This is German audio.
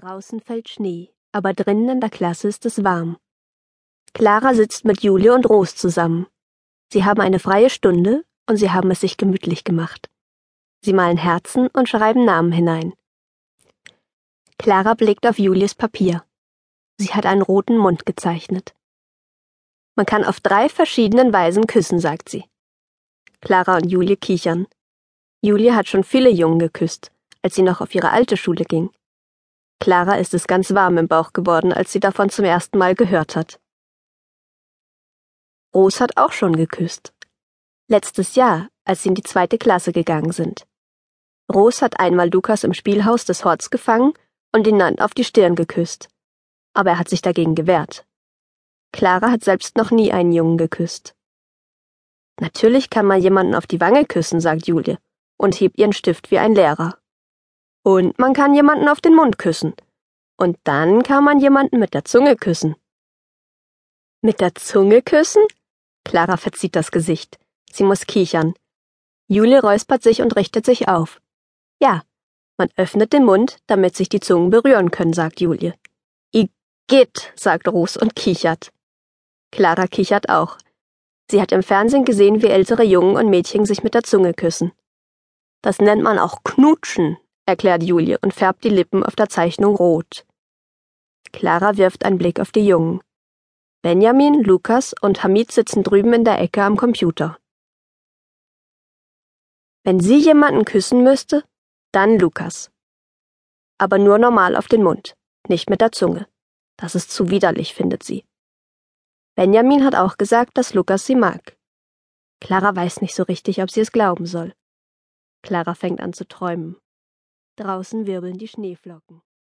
Draußen fällt Schnee, aber drinnen in der Klasse ist es warm. Clara sitzt mit Julie und Ros zusammen. Sie haben eine freie Stunde und sie haben es sich gemütlich gemacht. Sie malen Herzen und schreiben Namen hinein. Clara blickt auf Julies Papier. Sie hat einen roten Mund gezeichnet. Man kann auf drei verschiedenen Weisen küssen, sagt sie. Clara und Julie kichern. Julie hat schon viele Jungen geküsst, als sie noch auf ihre alte Schule ging. Clara ist es ganz warm im Bauch geworden, als sie davon zum ersten Mal gehört hat. Ros hat auch schon geküsst. Letztes Jahr, als sie in die zweite Klasse gegangen sind. Ros hat einmal Lukas im Spielhaus des Horts gefangen und ihn dann auf die Stirn geküsst. Aber er hat sich dagegen gewehrt. Clara hat selbst noch nie einen Jungen geküsst. Natürlich kann man jemanden auf die Wange küssen, sagt Julie und hebt ihren Stift wie ein Lehrer. Und man kann jemanden auf den Mund küssen. Und dann kann man jemanden mit der Zunge küssen. Mit der Zunge küssen? Clara verzieht das Gesicht. Sie muss kichern. Julie räuspert sich und richtet sich auf. Ja, man öffnet den Mund, damit sich die Zungen berühren können, sagt Julie. Igitt, sagt Ros und kichert. Clara kichert auch. Sie hat im Fernsehen gesehen, wie ältere Jungen und Mädchen sich mit der Zunge küssen. Das nennt man auch Knutschen, erklärt Julie und färbt die Lippen auf der Zeichnung rot. Clara wirft einen Blick auf die Jungen. Benjamin, Lukas und Hamid sitzen drüben in der Ecke am Computer. Wenn sie jemanden küssen müsste, dann Lukas. Aber nur normal auf den Mund, nicht mit der Zunge. Das ist zu widerlich, findet sie. Benjamin hat auch gesagt, dass Lukas sie mag. Clara weiß nicht so richtig, ob sie es glauben soll. Clara fängt an zu träumen. Draußen wirbeln die Schneeflocken.